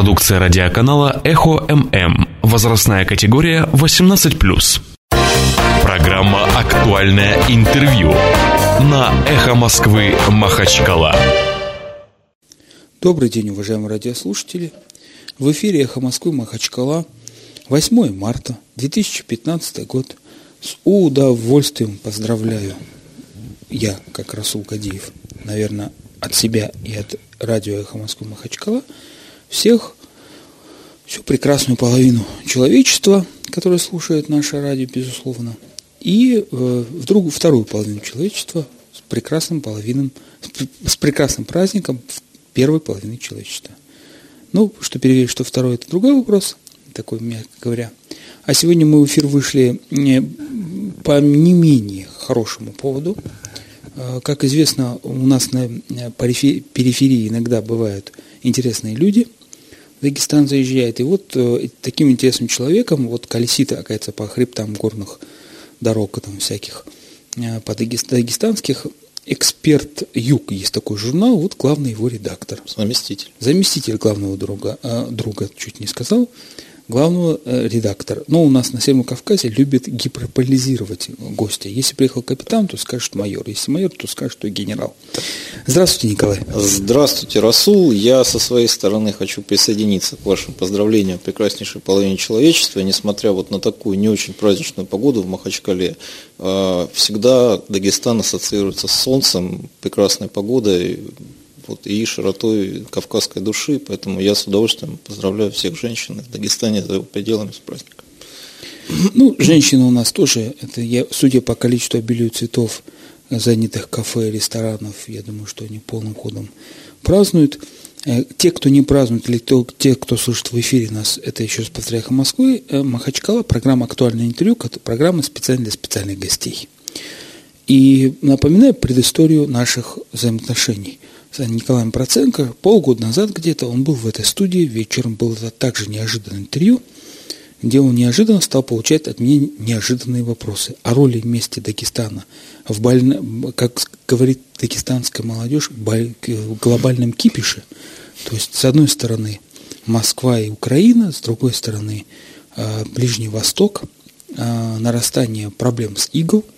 Продукция радиоканала «Эхо ММ». Возрастная категория 18+. Программа «Актуальное интервью» на «Эхо Москвы» Махачкала. Добрый день, уважаемые радиослушатели. В эфире «Эхо Москвы» Махачкала. 8 марта 2015 год. С удовольствием поздравляю я, как Расул Кадиев, наверное, от себя и от радио «Эхо Москвы» Махачкала, всех, всю прекрасную половину человечества, которое слушает наше радио, безусловно, и э, вдруг вторую половину человечества с прекрасным половином, с прекрасным праздником первой половины человечества. Ну, что переверить, что второй, это другой вопрос, такой, мягко говоря. А сегодня мы в эфир вышли не, по не менее хорошему поводу. Э, как известно, у нас на э, периферии иногда бывают интересные люди. Дагестан заезжает. И вот э, таким интересным человеком вот колесит, оказывается, по хребтам горных дорог там всяких, по дагестанских. Эксперт Юг есть такой журнал, вот главный его редактор. Заместитель. Заместитель главного друга, друга чуть не сказал главного э, редактора. Но у нас на Северном Кавказе любят гиперполизировать гостя. Если приехал капитан, то скажет майор. Если майор, то скажет, что генерал. Здравствуйте, Николай. Здравствуйте, Расул. Я со своей стороны хочу присоединиться к вашим поздравлениям прекраснейшей половине человечества. Несмотря вот на такую не очень праздничную погоду в Махачкале, э, всегда Дагестан ассоциируется с солнцем, прекрасной погодой, вот, и широтой кавказской души, поэтому я с удовольствием поздравляю всех женщин в Дагестане за его пределами с праздником. Ну, женщины у нас тоже, это я, судя по количеству обилию цветов, занятых кафе, ресторанов, я думаю, что они полным ходом празднуют. Э, те, кто не празднует, или те, кто слушает в эфире нас, это еще раз повторяю, Москвы, э, Махачкала, программа «Актуальное интервью», программа специально для специальных гостей. И напоминаю предысторию наших взаимоотношений – с Николаем Проценко. Полгода назад где-то он был в этой студии, вечером было также неожиданное интервью, где он неожиданно стал получать от меня неожиданные вопросы о роли вместе Дагестана в, больно, как говорит дагестанская молодежь, в глобальном кипише. То есть, с одной стороны, Москва и Украина, с другой стороны, а, Ближний Восток, а, нарастание проблем с ИГЛ –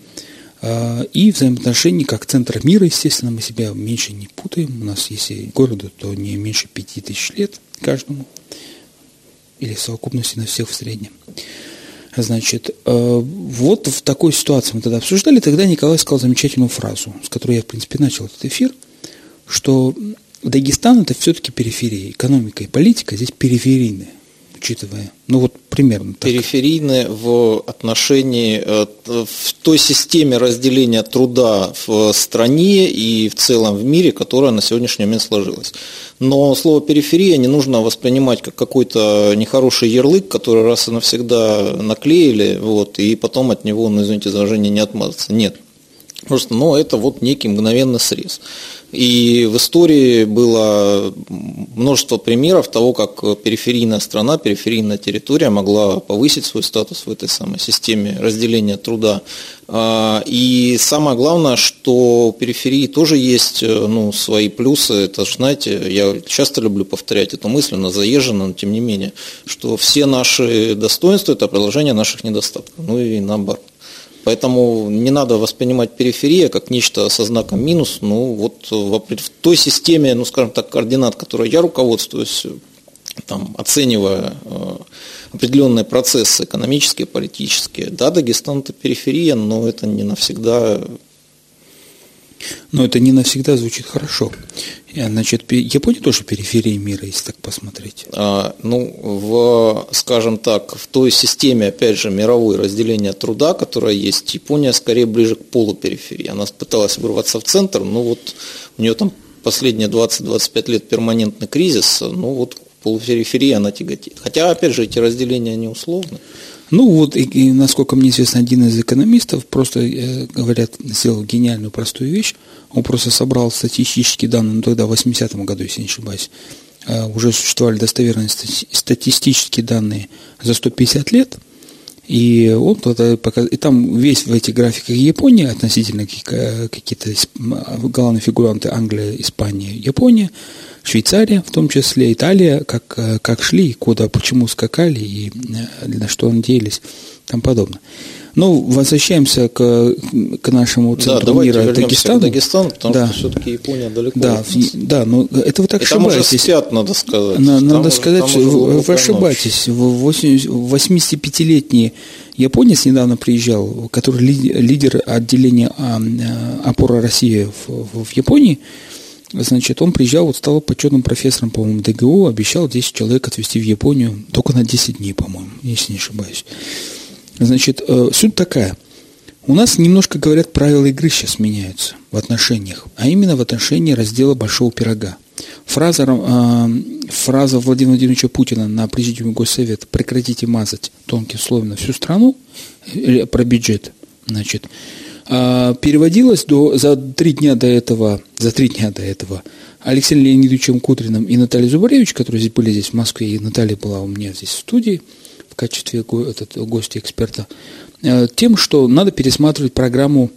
и взаимоотношения как центра мира, естественно, мы себя меньше не путаем. У нас, если городу, то не меньше пяти тысяч лет каждому. Или в совокупности на всех в среднем. Значит, а, вот в такой ситуации мы тогда обсуждали. Тогда Николай сказал замечательную фразу, с которой я, в принципе, начал этот эфир, что Дагестан – это все-таки периферия. Экономика и политика здесь периферийная учитывая? Ну вот примерно так. В отношении, э, в той системе разделения труда в стране и в целом в мире, которая на сегодняшний момент сложилась. Но слово периферия не нужно воспринимать как какой-то нехороший ярлык, который раз и навсегда наклеили, вот, и потом от него, ну, извините за не отмазаться. Нет. Просто, ну, это вот некий мгновенный срез. И в истории было множество примеров того, как периферийная страна, периферийная территория могла повысить свой статус в этой самой системе разделения труда. А, и самое главное, что у периферии тоже есть ну, свои плюсы. Это же, знаете, я часто люблю повторять эту мысль, она заезжена, но тем не менее, что все наши достоинства – это продолжение наших недостатков. Ну и наоборот. Поэтому не надо воспринимать периферия как нечто со знаком минус. Ну, вот в, в той системе, ну, скажем так, координат, которой я руководствуюсь, там, оценивая э, определенные процессы экономические, политические. Да, Дагестан это периферия, но это не навсегда но это не навсегда звучит хорошо. Значит, Япония тоже периферия мира, если так посмотреть. А, ну, в, скажем так, в той системе, опять же, мировой разделения труда, которая есть, Япония скорее ближе к полупериферии. Она пыталась вырваться в центр, но вот у нее там последние 20-25 лет перманентный кризис, ну вот полупериферии она тяготит. Хотя, опять же, эти разделения, они условны. Ну вот, и, и насколько мне известно, один из экономистов просто, э, говорят, сделал гениальную простую вещь. Он просто собрал статистические данные, ну тогда в 80-м году, если не ошибаюсь, э, уже существовали достоверные статистические данные за 150 лет. И он тогда показ... и там весь в этих графиках Япония относительно какие-то главные фигуранты Англия, Испания, Япония. Швейцария, в том числе Италия, как, э, как шли, куда, почему скакали и на что надеялись, тому подобное. Ну, возвращаемся к, к нашему центру да, мира Дагестану. К Дагестану, потому да. что все-таки Япония далеко. Да, да, но это вы так и ошибаетесь. Там уже спят, надо сказать. На, надо уже, сказать, что вы, вы ошибаетесь. 85-летний японец недавно приезжал, который лидер отделения а, а, опора России в, в Японии, Значит, он приезжал, вот стал почетным профессором, по-моему, ДГУ, обещал 10 человек отвезти в Японию только на 10 дней, по-моему, если не ошибаюсь. Значит, э, суть такая. У нас немножко, говорят, правила игры сейчас меняются в отношениях, а именно в отношении раздела большого пирога. Фраза, э, фраза Владимира Владимировича Путина на президиуме Госсовета «прекратите мазать тонким слоем на всю страну» про бюджет, значит, э, переводилась до, за три дня до этого, за три дня до этого Алексеем Леонидовичем Кудриным и Натальей Зубаревич, которые были здесь в Москве, и Наталья была у меня здесь в студии – в качестве этот, гостя эксперта, э, тем, что надо пересматривать программу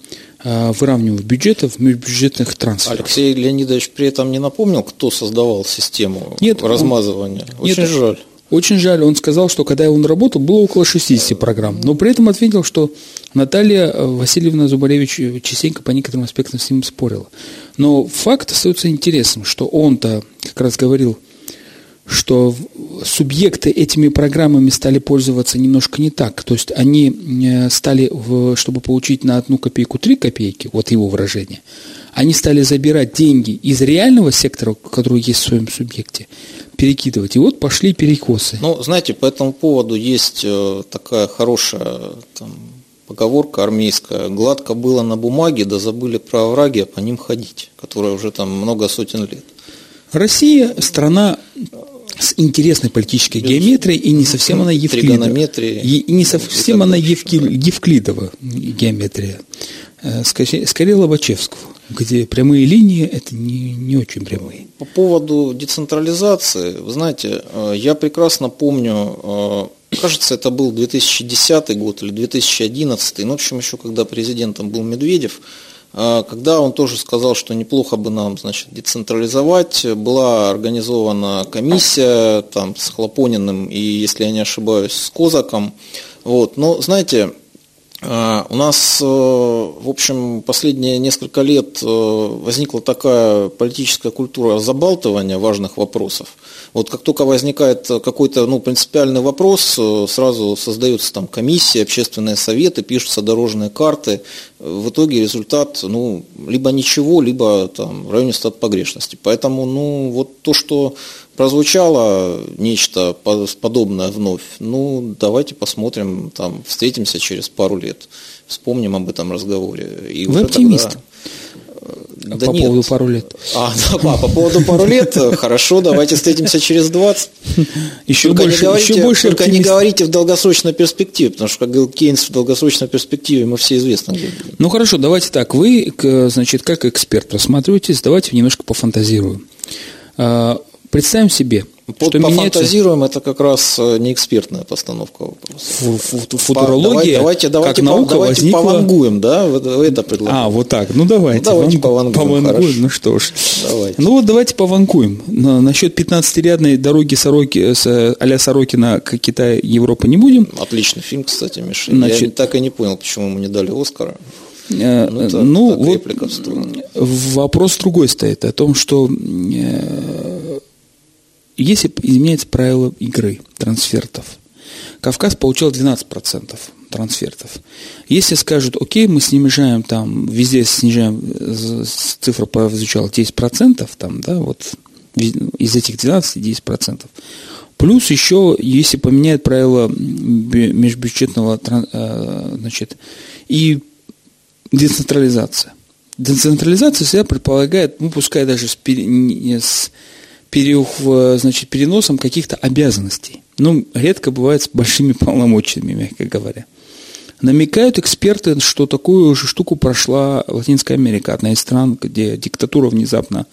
э, выравнивания бюджетов, межбюджетных трансферов. Алексей Леонидович при этом не напомнил, кто создавал систему нет, размазывания. Очень нет, жаль. Очень жаль. Он сказал, что когда он работал, было около 60 программ. Но при этом ответил, что Наталья э, Васильевна Зубаревич частенько по некоторым аспектам с ним спорила. Но факт остается интересным, что он-то как раз говорил – что субъекты этими программами стали пользоваться немножко не так. То есть они э, стали, чтобы получить на одну копейку три копейки, вот его выражение, они стали забирать деньги из реального сектора, который есть в своем субъекте, перекидывать. И вот пошли перекосы. Ну, знаете, по этому поводу есть э, такая хорошая там, поговорка армейская. Гладко было на бумаге, да забыли про овраги, а по ним ходить, которая уже там много сотен лет. Россия – страна с интересной политической геометрией, и не совсем она Евклидова. И не совсем она Евклидова геометрия. Э, скорее, скорее Лобачевского, где прямые линии – это не, не очень прямые. По поводу децентрализации, вы знаете, э, я прекрасно помню, э, кажется, это был 2010 год или 2011, ну, в общем, еще когда президентом был Медведев, когда он тоже сказал, что неплохо бы нам значит, децентрализовать, была организована комиссия там, с Хлопониным и, если я не ошибаюсь, с Козаком. Вот. Но, знаете, а, у нас, э, в общем, последние несколько лет э, возникла такая политическая культура забалтывания важных вопросов. Вот как только возникает какой-то ну, принципиальный вопрос, э, сразу создаются там комиссии, общественные советы, пишутся дорожные карты. В итоге результат ну, либо ничего, либо там, в районе стат погрешности. Поэтому ну, вот то, что прозвучало нечто подобное вновь, ну, давайте посмотрим, там, встретимся через пару лет, вспомним об этом разговоре. И Вы оптимист? Тогда... Да по нет. поводу пару лет. А, да, по, по поводу пару лет, хорошо, давайте встретимся через 20. Еще только больше, не говорите, еще больше только не говорите в долгосрочной перспективе, потому что, как говорил Кейнс, в долгосрочной перспективе мы все известны. Ну хорошо, давайте так, вы, значит, как эксперт рассматриваетесь, давайте немножко пофантазируем. Представим себе, под что пофантазируем, меняется... это как раз э, не экспертная постановка вопроса. Футурология, давайте, давайте, как наука давайте возникла... повангуем, да, это предлагаю. А, вот так, ну давайте. Ну, давайте повангуем, повангуем ну что ж. Давайте. Ну вот давайте повангуем. Насчет 15-рядной дороги Сороки, с, а Сорокина к Китаю, Европа не будем. Отличный фильм, кстати, Миша. Значит... Я так и не понял, почему ему не дали Оскара. Э, ну, это, ну вот вопрос другой стоит, о том, что э, если изменяется правило игры, трансфертов, Кавказ получал 12% трансфертов. Если скажут, окей, мы снижаем там, везде снижаем, цифра прозвучала 10%, там, да, вот из этих 12 10%. Плюс еще, если поменяют правила межбюджетного, э, значит, и децентрализация. Децентрализация всегда предполагает, ну, пускай даже с, с значит, переносом каких-то обязанностей. Ну, редко бывает с большими полномочиями, мягко говоря. Намекают эксперты, что такую же штуку прошла Латинская Америка, одна из стран, где диктатура внезапно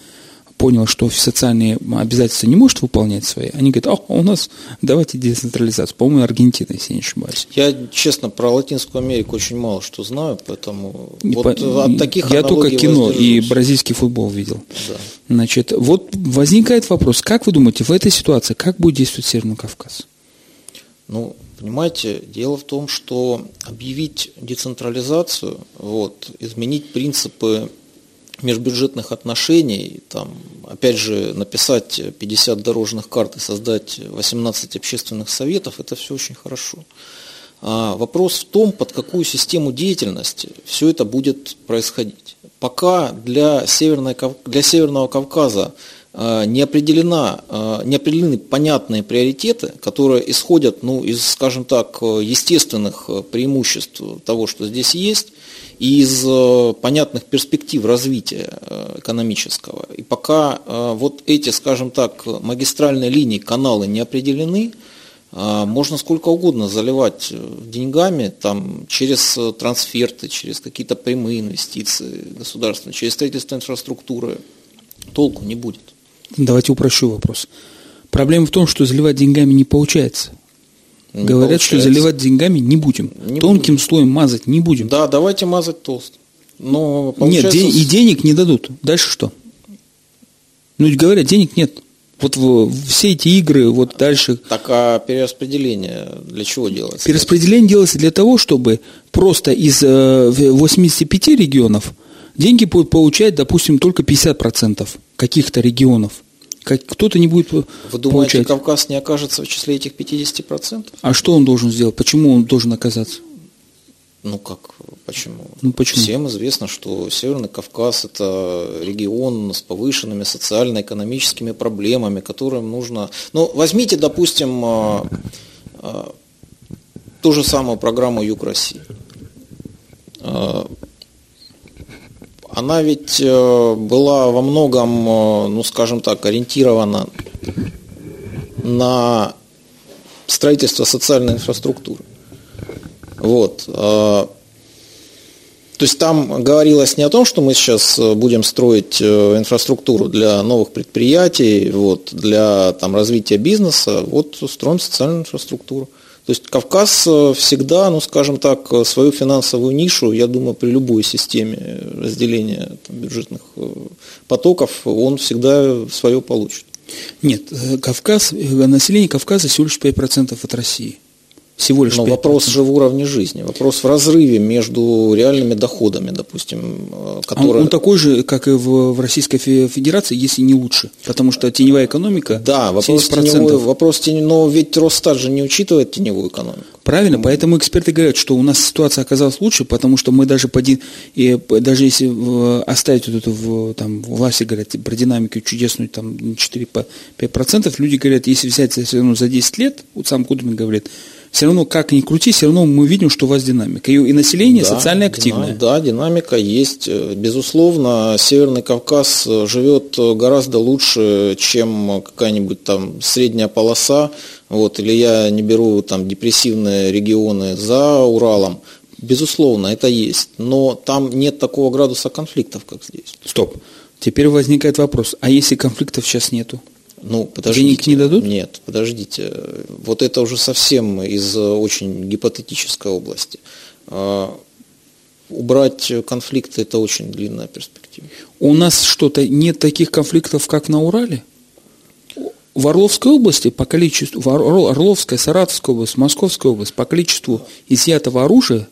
понял, что социальные обязательства не может выполнять свои, они говорят, а у нас давайте децентрализацию. По-моему, Аргентина, если я не ошибаюсь. Я, честно, про Латинскую Америку очень мало что знаю, поэтому Не вот по- от таких Я только кино и бразильский футбол видел. Да. Значит, вот возникает вопрос, как вы думаете, в этой ситуации, как будет действовать Северный Кавказ? Ну, понимаете, дело в том, что объявить децентрализацию, вот, изменить принципы межбюджетных отношений, там, опять же, написать 50 дорожных карт и создать 18 общественных советов, это все очень хорошо. А вопрос в том, под какую систему деятельности все это будет происходить. Пока для, Северной, для Северного Кавказа а, не, определена, а, не определены понятные приоритеты, которые исходят ну, из, скажем так, естественных преимуществ того, что здесь есть, из э, понятных перспектив развития э, экономического. И пока э, вот эти, скажем так, магистральные линии, каналы не определены, можно сколько угодно заливать деньгами там, через трансферты, через какие-то прямые инвестиции государственные, через строительство инфраструктуры. Толку не будет. Давайте упрощу вопрос. Проблема в том, что заливать деньгами не получается. Говорят, что получается. заливать деньгами не будем. Не Тонким слоем мазать не будем. Да, давайте мазать толсто. Но Нет, де- и денег не дадут. Дальше что? Ну, говорят, денег нет. Вот в- все эти игры, вот дальше. Так а перераспределение для чего делается? Перераспределение делается для того, чтобы просто из э, в- 85 регионов деньги будут получать, допустим, только 50% каких-то регионов. Как, кто-то не будет Вы думаете, получать. Кавказ не окажется в числе этих 50%? А что он должен сделать? Почему он должен оказаться? Ну как, почему? Ну, почему? Всем известно, что Северный Кавказ – это регион с повышенными социально-экономическими проблемами, которым нужно… Ну, возьмите, допустим, а, а, ту же самую программу «Юг России». Она ведь э, была во многом, э, ну, скажем так, ориентирована на строительство социальной инфраструктуры. Вот. а, То есть там говорилось не о том, что мы сейчас э, будем строить э, инфраструктуру для новых предприятий, вот, для там, развития бизнеса, вот строим социальную инфраструктуру. То есть Кавказ э, всегда, ну скажем так, э, свою финансовую нишу, я думаю, при любой системе разделения там, бюджетных э, потоков, он всегда свое получит. Нет, э, Кавказ, э, население Кавказа всего лишь 5% от России. Всего лишь Но 5%. вопрос же в уровне жизни, вопрос в разрыве между реальными доходами, допустим, э, А Он, которые... он такой же, как и в, в Российской Фе- Федерации, если не лучше. Потому что теневая экономика Да, вопрос 70%. теневой, вопрос теневой, но ведь Росстат же не учитывает теневую экономику. Правильно, поэтому эксперты говорят, что у нас ситуация оказалась лучше, потому что мы даже, по, ди- и даже если в- оставить вот эту, в- там, власти говорят про динамику чудесную, там 4-5%, люди говорят, если взять все равно за 10 лет, вот сам Кудмин говорит, все равно, как ни крути, все равно мы видим, что у вас динамика. И, и население Да, социально активное. Да, динамика есть. Э, Безусловно, Северный Кавказ э, живет э, гораздо лучше, чем какая-нибудь там средняя полоса. Вот, или я не беру там депрессивные регионы за Уралом. Безусловно, это есть. Но там нет такого градуса конфликтов, как здесь. Стоп. Теперь возникает вопрос, а если конфликтов сейчас нету? Ну, подождите. Денег не дадут? Нет, подождите. Вот это уже совсем из очень гипотетической области. А, Убрать конфликты – это очень длинная перспектива. У нас что-то нет таких конфликтов, как на Урале? В Орловской области по количеству, в Орло- Орловская, Саратовская область, Московская область по количеству изъятого оружия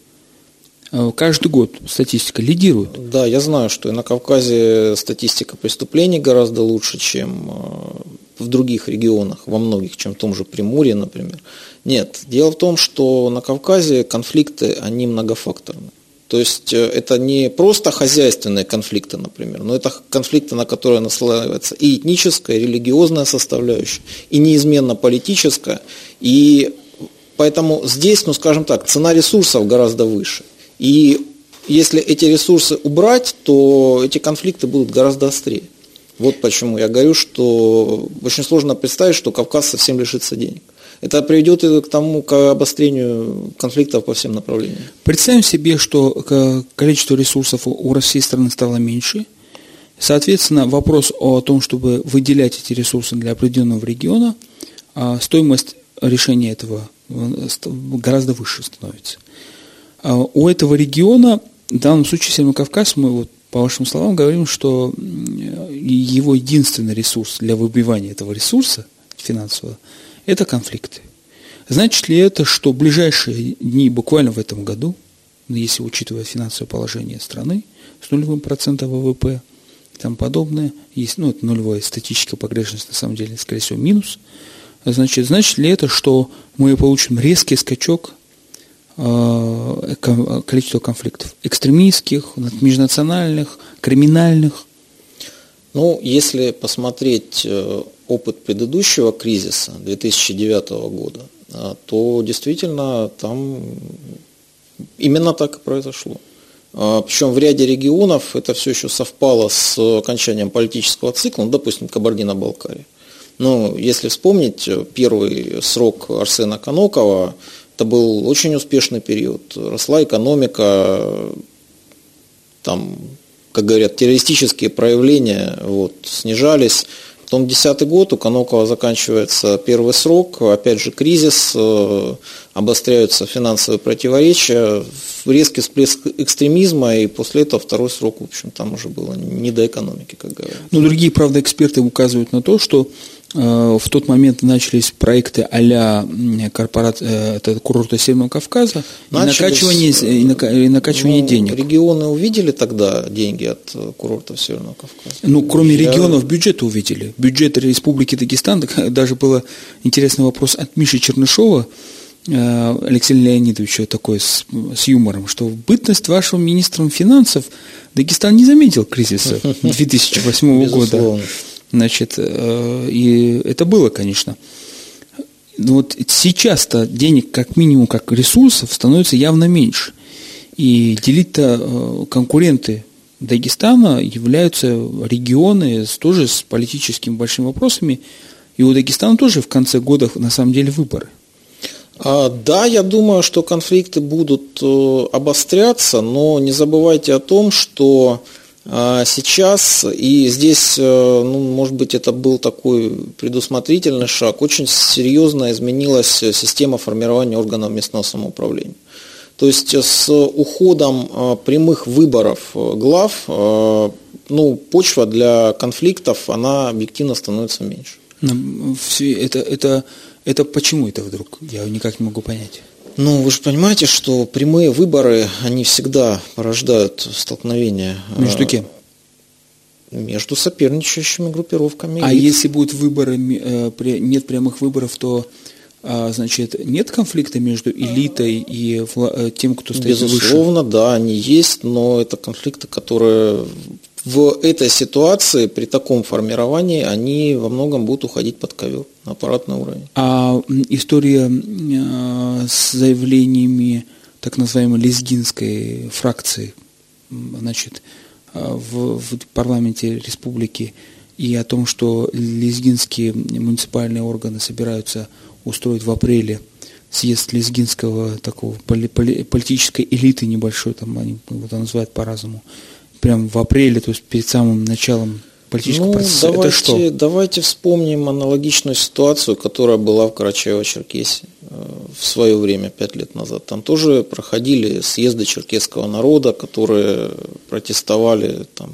каждый год статистика лидирует. Да, я знаю, что и на Кавказе статистика преступлений гораздо лучше, чем э, в других регионах, во многих, чем в том же Приморье, например. Нет, дело в том, что на Кавказе конфликты, они многофакторны. То есть э, это не просто хозяйственные конфликты, например, но это конфликты, на которые наслаивается и этническая, и религиозная составляющая, и неизменно политическая. И поэтому здесь, ну скажем так, цена ресурсов гораздо выше. И если эти ресурсы убрать, то эти конфликты будут гораздо острее. Вот почему я говорю, что очень сложно представить, что Кавказ совсем лишится денег. Это приведет к тому, к обострению конфликтов по всем направлениям. Представим себе, что к- количество ресурсов у- у России страны стало меньше, Соответственно, вопрос о том, чтобы выделять эти ресурсы для определенного региона, а, стоимость решения этого э, гораздо выше становится. А, у этого региона, в данном случае Северный Кавказ, мы вот по вашим словам говорим, что его единственный ресурс для выбивания этого ресурса финансового – это конфликты. Значит ли это, что в ближайшие дни, буквально в этом году, если учитывая финансовое положение страны, с нулевым процентом ВВП и тому подобное, есть, ну, это нулевая статическая погрешность, на самом деле, скорее всего, минус, значит, значит ли это, что мы получим резкий скачок э, количества конфликтов экстремистских, межнациональных, криминальных? Ну, если посмотреть э, опыт предыдущего кризиса 2009 года, а, то действительно там именно так и произошло. Причем в ряде регионов это все еще совпало с окончанием политического цикла, ну, допустим, Кабардино-Балкария. Но если вспомнить первый срок Арсена Канокова, это был очень успешный период. Росла экономика, там, как говорят, террористические проявления вот, снижались. Потом 2010 год, у Канокова заканчивается первый срок, опять же кризис, э, обостряются финансовые противоречия, резкий всплеск экстремизма, и после этого второй срок, в общем, там уже было не до экономики, как говорят. Но другие, правда, эксперты указывают на то, что Э, в тот момент начались проекты а-ля корпорат, э, это курорта Северного Кавказа начались, и накачивание, и накачивание ну, денег. Регионы увидели тогда деньги от э, курортов Северного Кавказа? Ну, кроме Я... регионов, бюджеты увидели. Бюджет Республики Дагестан, даже был интересный вопрос от Миши Чернышова, Алексея Леонидовича такой с, с юмором, что в бытность вашего министром финансов Дагестан не заметил кризиса 2008 года. Значит, э, и это было, конечно. Но вот сейчас-то денег как минимум, как ресурсов становится явно меньше. И делить-то э, конкуренты Дагестана являются регионы с, тоже с политическими большими вопросами. И у Дагестана тоже в конце года на самом деле выборы. А, да, я думаю, что конфликты будут э, обостряться, но не забывайте о том, что а сейчас, и здесь, э, ну, может быть, это был такой предусмотрительный шаг, очень серьезно изменилась система формирования органов местного самоуправления. То есть с уходом э, прямых выборов глав, ну, почва для конфликтов, она объективно становится меньше. Это, это, это почему это вдруг? Я никак не могу понять. Ну, вы же понимаете, что прямые выборы, они всегда порождают столкновения. Между кем? Между соперничающими группировками. А если будут выборы, э, нет прямых выборов, то а, значит, нет конфликта между элитой и э, тем, кто стоит Безусловно, выше? Безусловно, да, они есть, но это конфликты, которые в этой ситуации, при таком формировании, они во многом будут уходить под ковер на аппаратный уровень. А история э, с заявлениями так называемой лезгинской фракции, значит, э, в, в парламенте республики и о том, что лезгинские муниципальные органы собираются устроить в апреле съезд лезгинского такого политической элиты небольшой, там они его называют по-разному, прям в апреле, то есть перед самым началом политического ну, процесса. Давайте, Это что? Давайте вспомним аналогичную ситуацию, которая была в Карачаево-Черкесии э, в свое время, пять лет назад. Там тоже проходили съезды черкесского народа, которые протестовали там,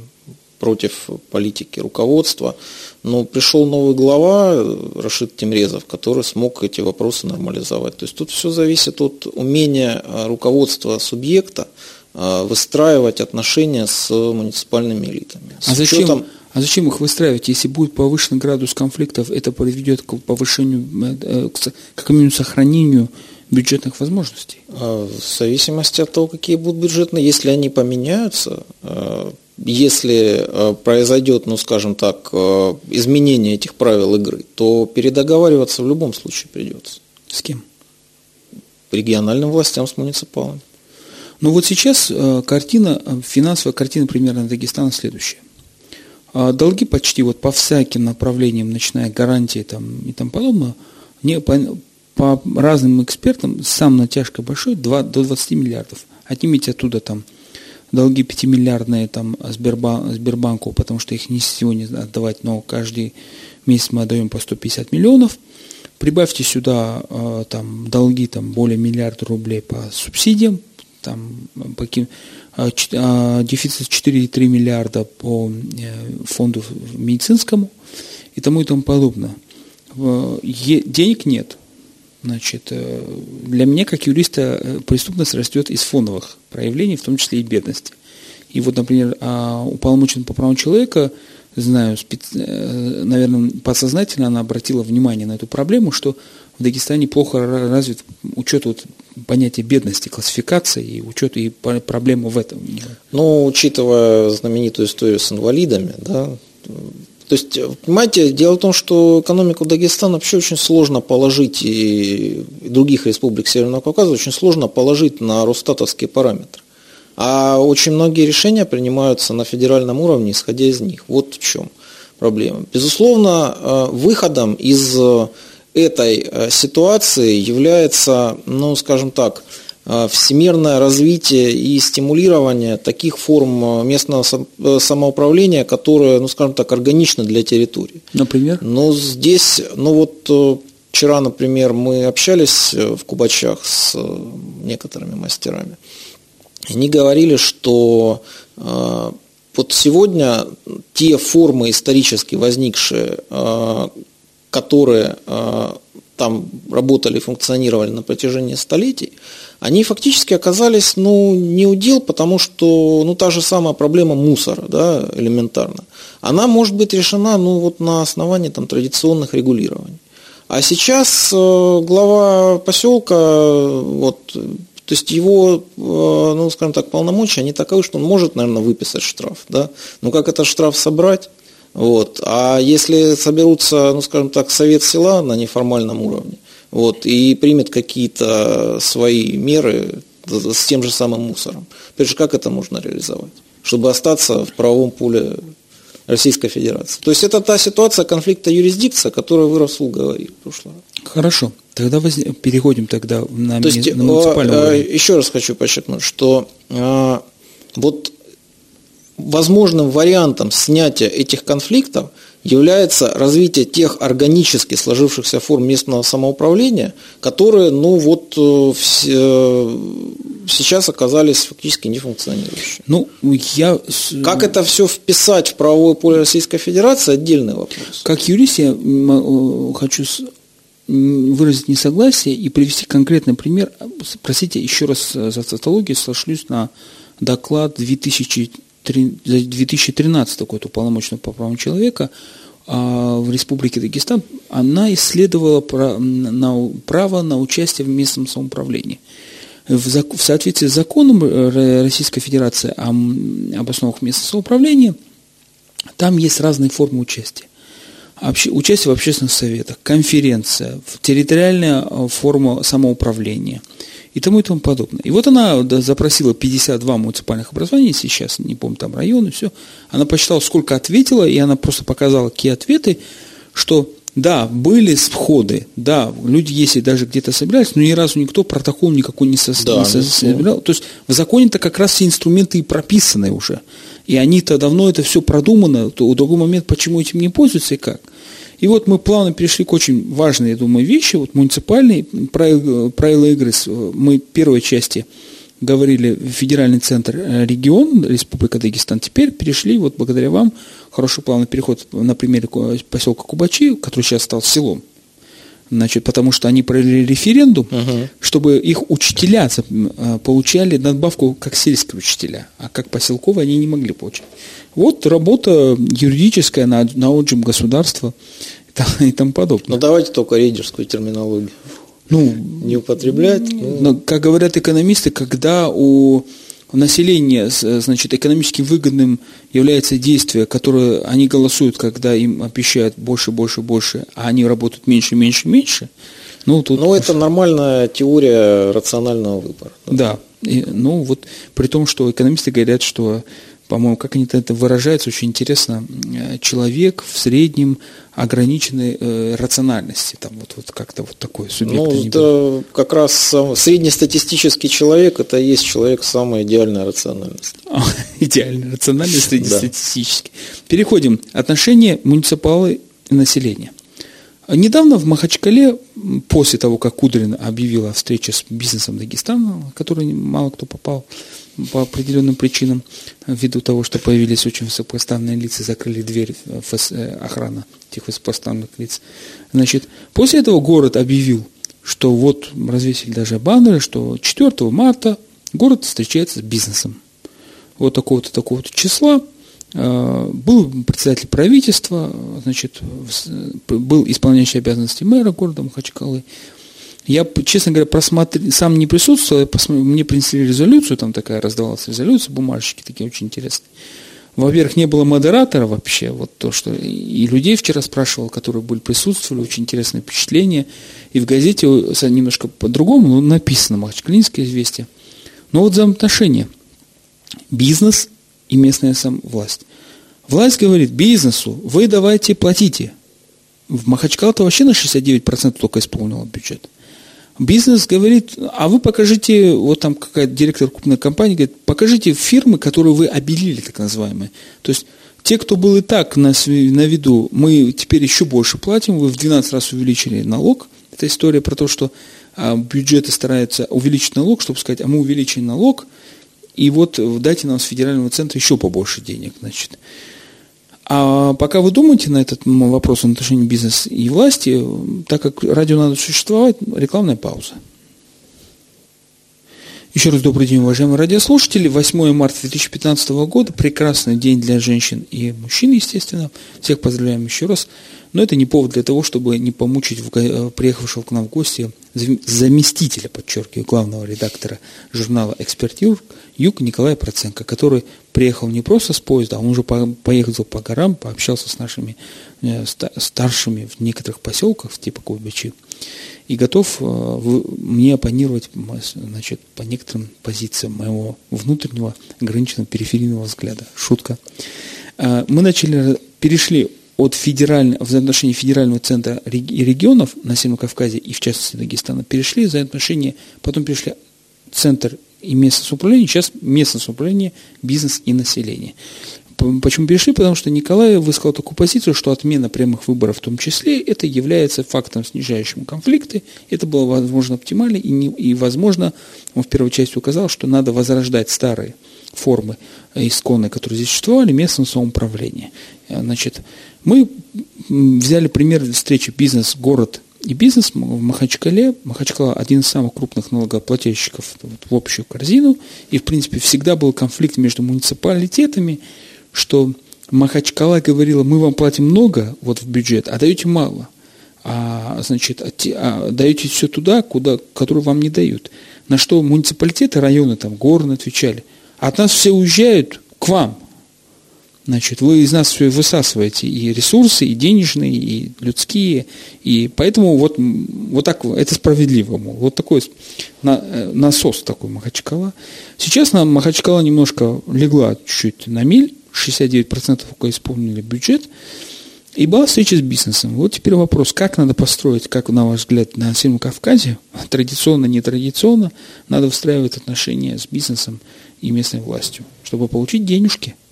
против политики руководства. Но пришел новый глава, э, Рашид Тимрезов, который смог эти вопросы нормализовать. То есть тут все зависит от умения э, руководства субъекта выстраивать отношения с муниципальными элитами. С а зачем, учетом... а зачем их выстраивать? Если будет повышенный градус конфликтов, это приведет к повышению, э, к минимум сохранению бюджетных возможностей? А, в зависимости от того, какие будут бюджетные, если они поменяются, э, если произойдет, ну скажем так, изменение этих правил игры, то передоговариваться в любом случае придется. С кем? Региональным властям с муниципалами. Но вот сейчас э, картина, э, финансовая картина примерно Дагестана следующая. А долги почти вот по всяким направлениям, начиная гарантии там, и тому подобное, не, по, по разным экспертам, сам натяжка большой, 2, до 20 миллиардов. Отнимите оттуда там долги 5-миллиардные там Сбербан, Сбербанку, потому что их не сегодня отдавать, но каждый месяц мы отдаем по 150 миллионов. Прибавьте сюда э, там долги там более миллиарда рублей по субсидиям, там по, э, э, дефицит 4,3 миллиарда по э, фонду медицинскому и тому и тому подобное. Денег нет. Значит, э, для меня, как юриста, э, преступность растет из фоновых проявлений, в том числе и бедности. И вот, например, а, уполномоченный по правам человека знаю, наверное, подсознательно она обратила внимание на эту проблему, что в Дагестане плохо развит учет вот понятия бедности, классификации и учет и проблемы в этом. Ну, учитывая знаменитую историю с инвалидами, да, то есть, понимаете, дело в том, что экономику Дагестана вообще очень сложно положить, и других республик Северного Кавказа очень сложно положить на Росстатовские параметры. А очень многие решения принимаются на федеральном уровне, исходя из них. Вот в чем проблема. Безусловно, э, выходом из э, этой э, ситуации является, ну, скажем так, всемирное развитие и стимулирование таких форм местного самоуправления, которые, ну, скажем так, органичны для территории. Например? Но здесь, ну вот вчера, например, мы общались в Кубачах с некоторыми мастерами. Они говорили, что э, вот сегодня те формы исторически возникшие, э, которые э, там работали, функционировали на протяжении столетий, они фактически оказались ну, не удел, потому что ну, та же самая проблема мусора, да, элементарно, она может быть решена ну, вот на основании там, традиционных регулирований. А сейчас глава поселка вот, то есть его, э, ну, скажем так, полномочия, они таковы, что он может, наверное, выписать штраф, да, но как этот штраф собрать, вот, а если соберутся, ну, скажем так, совет села на неформальном уровне, вот, и примет какие-то свои меры с тем же самым мусором, опять же, как это можно реализовать? Чтобы остаться в правовом поле Российской Федерации. То есть это та ситуация конфликта юрисдикции, о которой вы, Расул, говорили в прошлый раз. Хорошо. Тогда воз... переходим тогда на, То есть, на муниципальный уровень. Еще раз хочу подчеркнуть, что э, вот возможным вариантом снятия этих конфликтов является развитие тех органически сложившихся форм местного самоуправления, которые, ну вот, э, э, сейчас оказались фактически нефункционирующими. Ну, я... Как это все вписать в правовое поле Российской Федерации, отдельный вопрос. Как юрист я хочу выразить несогласие и привести конкретный пример. Простите, еще раз за цитологию сошлюсь на доклад 2000 2013 какой-то уполномоченного по правам человека а, в Республике Дагестан, она исследовала право на участие в местном самоуправлении. В соответствии с законом Российской Федерации об основах местного самоуправления, там есть разные формы участия. Участие в общественных советах, конференция, территориальная а, форма самоуправления – и тому и тому подобное. И вот она запросила 52 муниципальных образования, сейчас, не помню, там районы, все. Она посчитала, сколько ответила, и она просто показала, какие ответы, что да, были входы, да, люди, если даже где-то собирались, но ни разу никто протокол никакой не, со, да, не со, собирал. То есть в законе-то как раз все инструменты и прописаны уже. И они-то давно это все продумано, то в другой момент почему этим не пользуются и как. И вот мы плавно перешли к очень важной, я думаю, вещи. Вот муниципальные правила, правила игры. Мы в первой части говорили федеральный центр э, регион, Республика Дагестан. Теперь перешли, вот благодаря вам, хороший плавный переход на примере поселка Кубачи, который сейчас стал селом. Значит, потому что они провели референдум, uh чтобы их учителя э, получали надбавку как сельские учителя, а как поселковые они не могли получить. Вот работа юридическая на, на отжим государства и тому подобное. Ну давайте только рейдерскую терминологию. Ну, не употреблять. Ну. Но, как говорят экономисты, когда у населения значит, экономически выгодным является действие, которое они голосуют, когда им обещают больше, больше, больше, а они работают меньше, меньше, меньше. Ну, тут... ну это нормальная теория рационального выбора. Да. И, ну, вот при том, что экономисты говорят, что по-моему, как они это выражаются, очень интересно, э, человек в среднем ограниченной э, рациональности, там вот, вот как-то вот такой субъект. Ну, это как раз сам, среднестатистический человек, это и есть человек с самой идеальной рациональностью. Идеальная рациональность среднестатистический. Переходим. Отношения муниципалы и населения. Недавно в Махачкале, после того, как Кудрин объявила о встрече с бизнесом Дагестана, который мало кто попал по определенным причинам, ввиду того, что появились очень высокопоставленные лица, закрыли дверь э, охрана этих высокопоставленных лиц. Значит, после этого город объявил, что вот развесили даже баннеры, что 4 марта город встречается с бизнесом. Вот такого-то, такого-то числа Э, был председатель правительства, значит, был исполняющий обязанности мэра города Махачкалы. Я, честно говоря, просмотрел, сам не присутствовал, мне принесли резолюцию, там такая раздавалась резолюция, бумажечки такие очень интересные. Во-первых, не было модератора вообще, вот то, что и людей вчера спрашивал, которые были присутствовали, очень интересное впечатление. И в газете немножко по-другому, но написано Махачкалинское известие. Но вот взаимоотношения. Бизнес и местная сам власть. Власть говорит бизнесу, вы давайте платите. В Махачкал-то вообще на 69% только исполнила бюджет. Бизнес говорит, а вы покажите, вот там какая-то директор крупной компании говорит, покажите фирмы, которые вы обелили, так называемые. То есть те, кто был и так на, на виду, мы теперь еще больше платим, вы в 12 раз увеличили налог. Это история про то, что а, бюджеты стараются увеличить налог, чтобы сказать, а мы увеличили налог, и вот дайте нам с федерального центра еще побольше денег, значит. А пока вы думаете на этот вопрос в отношении бизнеса и власти, так как радио надо существовать, рекламная пауза. Еще раз добрый день, уважаемые радиослушатели. 8 марта 2015 года, прекрасный день для женщин и мужчин, естественно. Всех поздравляем еще раз. Но это не повод для того, чтобы не помучить э, приехавшего к нам в гости заместителя, подчеркиваю, главного редактора журнала «Эксперт Юг» Николая Проценко, который приехал не просто с поезда, а он уже поехал по горам, пообщался с нашими э, старшими в некоторых поселках, типа Кубичи, и готов э, мне оппонировать значит, по некоторым позициям моего внутреннего ограниченного периферийного взгляда. Шутка. Мы начали, перешли от федерального, в отношении федерального центра и регионов на Северном Кавказе и в частности Дагестана перешли в отношения, потом перешли центр и местное самоуправление, сейчас местное самоуправление, бизнес и население. Почему перешли? Потому что Николай высказал такую позицию, что отмена прямых выборов в том числе, это является фактом, снижающим конфликты. Это было, возможно, оптимально, и, не, и возможно, он в первой части указал, что надо возрождать старые формы исконные, которые здесь существовали, местного самоуправления. Значит, мы взяли пример встречи бизнес-город и бизнес в Махачкале. Махачкала один из самых крупных налогоплательщиков в общую корзину. И, в принципе, всегда был конфликт между муниципалитетами, что Махачкала говорила, мы вам платим много вот в бюджет, а даете мало. А, значит, а, а даете все туда, куда, которую вам не дают. На что муниципалитеты, районы, там, горы отвечали, от нас все уезжают к вам, Значит, вы из нас все высасываете и ресурсы, и денежные, и людские, и поэтому вот, вот так, это справедливо, мол, вот такой э, насос такой Махачкала. Сейчас нам Махачкала немножко легла чуть-чуть на миль, 69% только исполнили бюджет, и была встреча с бизнесом. Вот теперь вопрос, как надо построить, как на ваш взгляд, на Северном Кавказе, традиционно, нетрадиционно, надо выстраивать отношения с бизнесом и местной властью, чтобы получить денежки –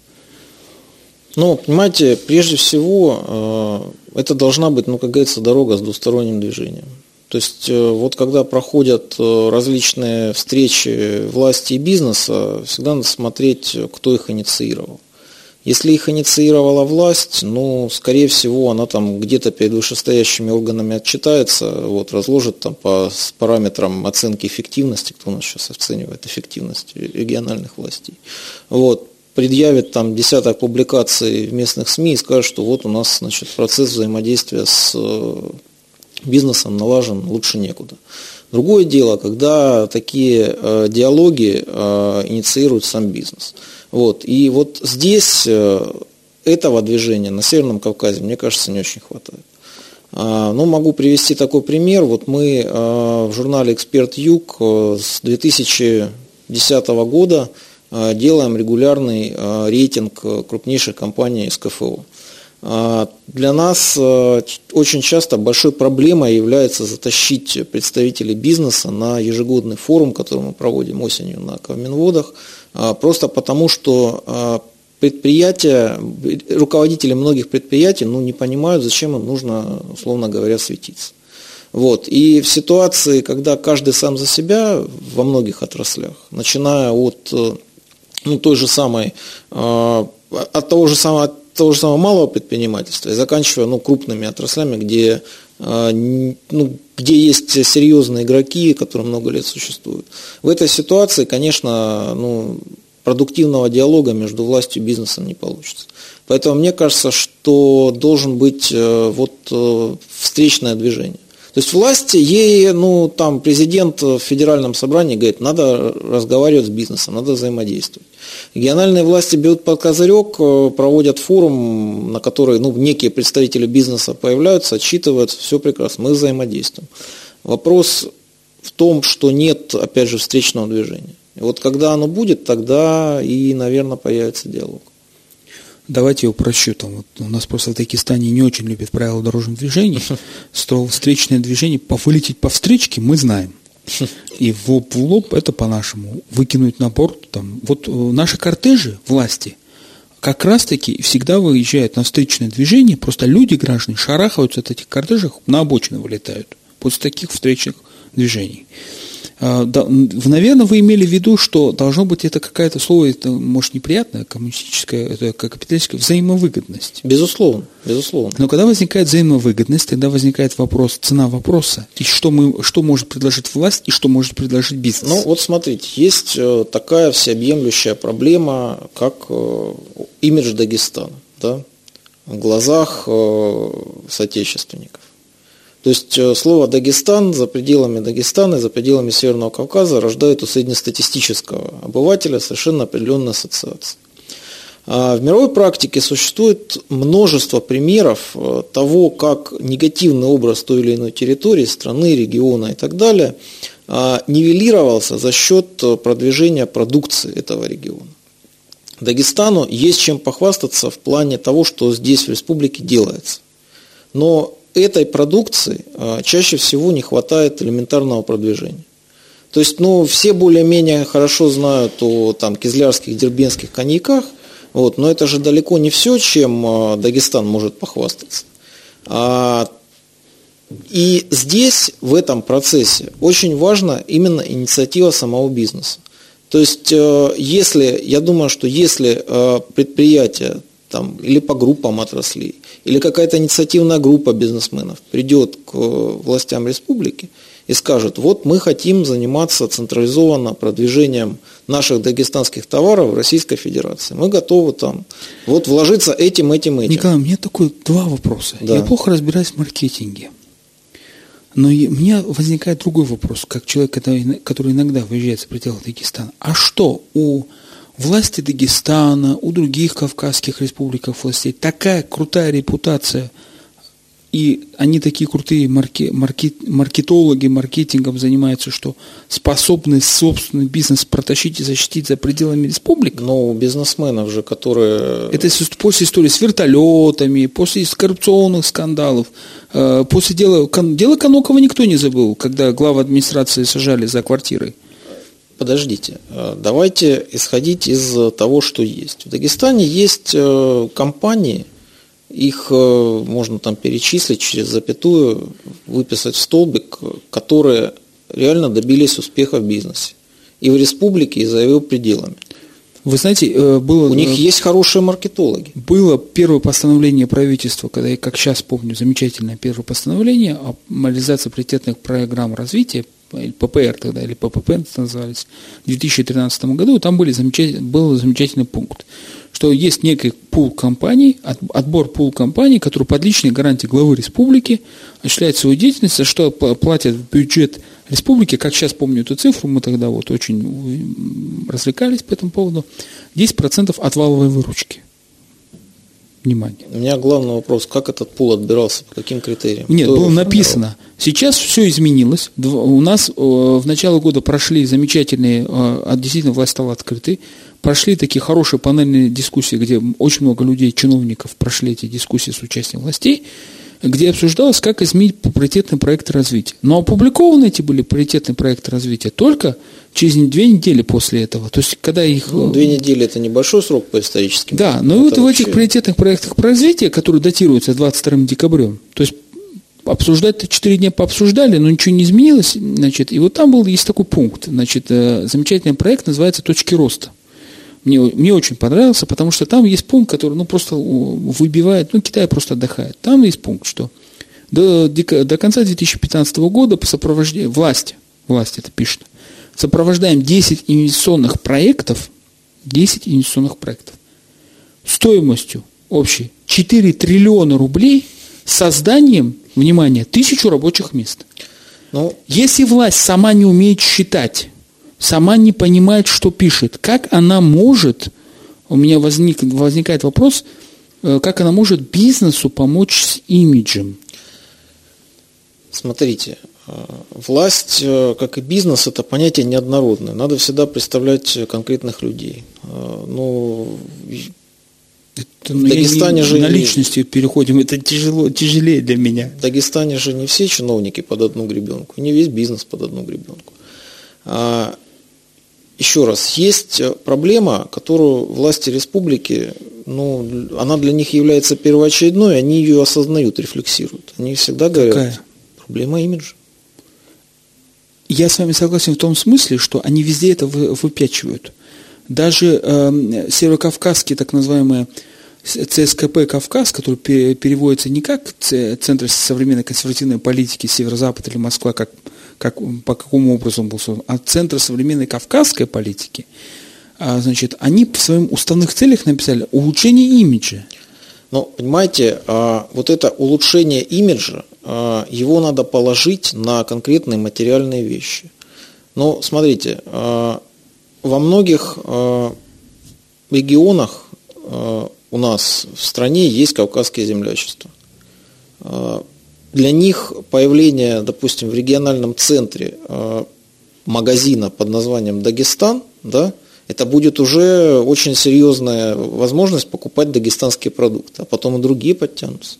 ну, понимаете, прежде всего, э, это должна быть, ну, как говорится, дорога с двусторонним движением. То есть, э, вот когда проходят э, различные встречи власти и бизнеса, всегда надо смотреть, кто их инициировал. Если их инициировала власть, ну, скорее всего, она там где-то перед вышестоящими органами отчитается, вот, разложит там по параметрам оценки эффективности, кто у нас сейчас оценивает эффективность региональных властей. Вот, предъявит там десяток публикаций в местных СМИ и скажет, что вот у нас значит, процесс взаимодействия с э, бизнесом налажен лучше некуда. Другое дело, когда такие э, диалоги э, инициирует сам бизнес. Вот. И вот здесь э, этого движения на Северном Кавказе, мне кажется, не очень хватает. А, ну, могу привести такой пример. Вот мы э, в журнале «Эксперт Юг» э, с 2010 года делаем регулярный рейтинг крупнейших компаний из КФО. Для нас очень часто большой проблемой является затащить представителей бизнеса на ежегодный форум, который мы проводим осенью на Каменводах, просто потому что предприятия, руководители многих предприятий ну, не понимают, зачем им нужно, условно говоря, светиться. Вот. И в ситуации, когда каждый сам за себя во многих отраслях, начиная от э, ну, той же самой, э, от того же самого, от того же самого малого предпринимательства и заканчивая ну, крупными отраслями, где, ну, где есть серьезные игроки, которые много лет существуют. В этой ситуации, конечно, ну, продуктивного диалога между властью и бизнесом не получится. Поэтому мне кажется, что должен быть вот встречное движение. То есть власти, ей, ну, там, президент в федеральном собрании говорит, надо разговаривать с бизнесом, надо взаимодействовать. Региональные власти берут под козырек, э, проводят форум, на который, ну, некие представители бизнеса появляются, отчитывают, все прекрасно, мы взаимодействуем. Вопрос в том, что нет, опять же, встречного движения. И вот когда оно будет, тогда и, наверное, появится диалог. Давайте упрощу. Там, вот, у нас просто в Дагестане не очень любят правила дорожного движения. Что встречное движение, по вылететь по встречке мы знаем. И в лоб в лоб это по-нашему. Выкинуть на борт. Там. Вот э, наши кортежи власти как раз-таки всегда выезжают на встречное движение, просто люди, граждане, шарахаются от этих кортежей, на обочину вылетают после таких встречных движений. А, наверное, вы имели в виду, что должно быть это какая-то слово, это может неприятное, коммунистическое, это капиталистическая взаимовыгодность. Безусловно, безусловно. Но когда возникает взаимовыгодность, тогда возникает вопрос, цена вопроса, и что, мы, что может предложить власть, и что может предложить бизнес. Ну вот смотрите, есть э, такая всеобъемлющая проблема, как э, имидж Дагестана да, в глазах э, соотечественников. То есть э, слово Дагестан за пределами Дагестана, за пределами Северного Кавказа рождает у среднестатистического обывателя совершенно определенные ассоциации. А в мировой практике существует множество примеров э, того, как негативный образ той или иной территории, страны, региона и так далее а, нивелировался за счет э, продвижения продукции этого региона. Дагестану есть чем похвастаться в плане того, что здесь в республике делается. Но этой продукции а, чаще всего не хватает элементарного продвижения. То есть, ну, все более-менее хорошо знают о там, кизлярских, дербенских коньяках, вот, но это же далеко не все, чем а, Дагестан может похвастаться. А, и здесь, в этом процессе, очень важна именно инициатива самого бизнеса. То есть, э, если, я думаю, что если э, предприятие там, или по группам отраслей, или какая-то инициативная группа бизнесменов придет к властям республики и скажет, вот мы хотим заниматься централизованно продвижением наших дагестанских товаров в Российской Федерации. Мы готовы там вот вложиться этим, этим, этим. Николай, у меня такой два вопроса. Да. Я плохо разбираюсь в маркетинге. Но у меня возникает другой вопрос, как человек, который иногда выезжает за пределы Дагестана. А что у власти Дагестана, у других кавказских республиках властей. Такая крутая репутация, и они такие крутые марки, марки, маркетологи, маркетингом занимаются, что способны собственный бизнес протащить и защитить за пределами республик. Но у бизнесменов же, которые... Это после истории с вертолетами, после коррупционных скандалов, э, после дела... Дело Конокова никто не забыл, когда глава администрации сажали за квартирой подождите, э, давайте исходить из того, что есть. В Дагестане есть э, компании, их э, можно там перечислить через запятую, выписать в столбик, которые реально добились успеха в бизнесе. И в республике, и за его пределами. Вы знаете, было... У них есть хорошие маркетологи. Было первое постановление правительства, когда я, как сейчас помню, замечательное первое постановление о реализации приоритетных программ развития или ППР тогда, или ППП назывались, в 2013 году, там были замечатель, был замечательный пункт, что есть некий пул компаний, отбор пул компаний, которые под личной гарантией главы республики осуществляют свою деятельность, за что платят в бюджет республики, как сейчас помню эту цифру, мы тогда вот очень развлекались по этому поводу, 10% от валовой выручки внимание. У меня главный вопрос, как этот пул отбирался, по каким критериям? Нет, Кто было написано. Сейчас все изменилось. У нас э, в начало года прошли замечательные, э, действительно власть стала открытой, прошли такие хорошие панельные дискуссии, где очень много людей, чиновников прошли эти дискуссии с участием властей, где обсуждалось, как изменить приоритетные проекты развития. Но опубликованы эти были приоритетные проекты развития только через две недели после этого. То есть, когда их... Ну, две недели – это небольшой срок по историческим. Да, но вот вообще... в этих приоритетных проектах по развитию, которые датируются 22 декабрем, то есть обсуждать-то 4 дня пообсуждали, но ничего не изменилось, значит, и вот там был, есть такой пункт, значит, э, замечательный проект называется «Точки роста». Мне, мне очень понравился, потому что там есть пункт, который ну, просто выбивает, ну, Китай просто отдыхает. Там есть пункт, что до, до конца 2015 года по сопровождению власти, власть это пишет, сопровождаем 10 инвестиционных проектов, 10 инвестиционных проектов стоимостью общей 4 триллиона рублей созданием, внимание, тысячу рабочих мест. Ну, Если власть сама не умеет считать, сама не понимает, что пишет, как она может, у меня возник, возникает вопрос, э, как она может бизнесу помочь с имиджем? Смотрите, э, власть, э, как и бизнес, это понятие неоднородное. Надо всегда представлять конкретных людей. Ну, это, ну, в Дагестане же на личности не... переходим, это тяжело, тяжелее для меня. В Дагестане же не все чиновники под одну гребенку, не весь бизнес под одну гребенку. А, еще раз, есть проблема, которую власти республики, ну, она для них является первоочередной, они ее осознают, рефлексируют. Они всегда говорят, Какая? проблема имиджа. Я с вами согласен в том смысле, что они везде это выпячивают. Даже э, северокавказские так называемые ЦСКП «Кавказ», который переводится не как Центр современной консервативной политики Северо-Запад или Москва, как, как, по какому образу он был создан, а Центр современной кавказской политики, а, значит, они в своих уставных целях написали улучшение имиджа. Но, понимаете, а, вот это улучшение имиджа, а, его надо положить на конкретные материальные вещи. Но, смотрите, во многих регионах у нас в стране есть кавказские землячества. Для них появление, допустим, в региональном центре а, магазина под названием Дагестан, да, это будет уже очень серьезная возможность покупать дагестанские продукты, а потом и другие подтянутся.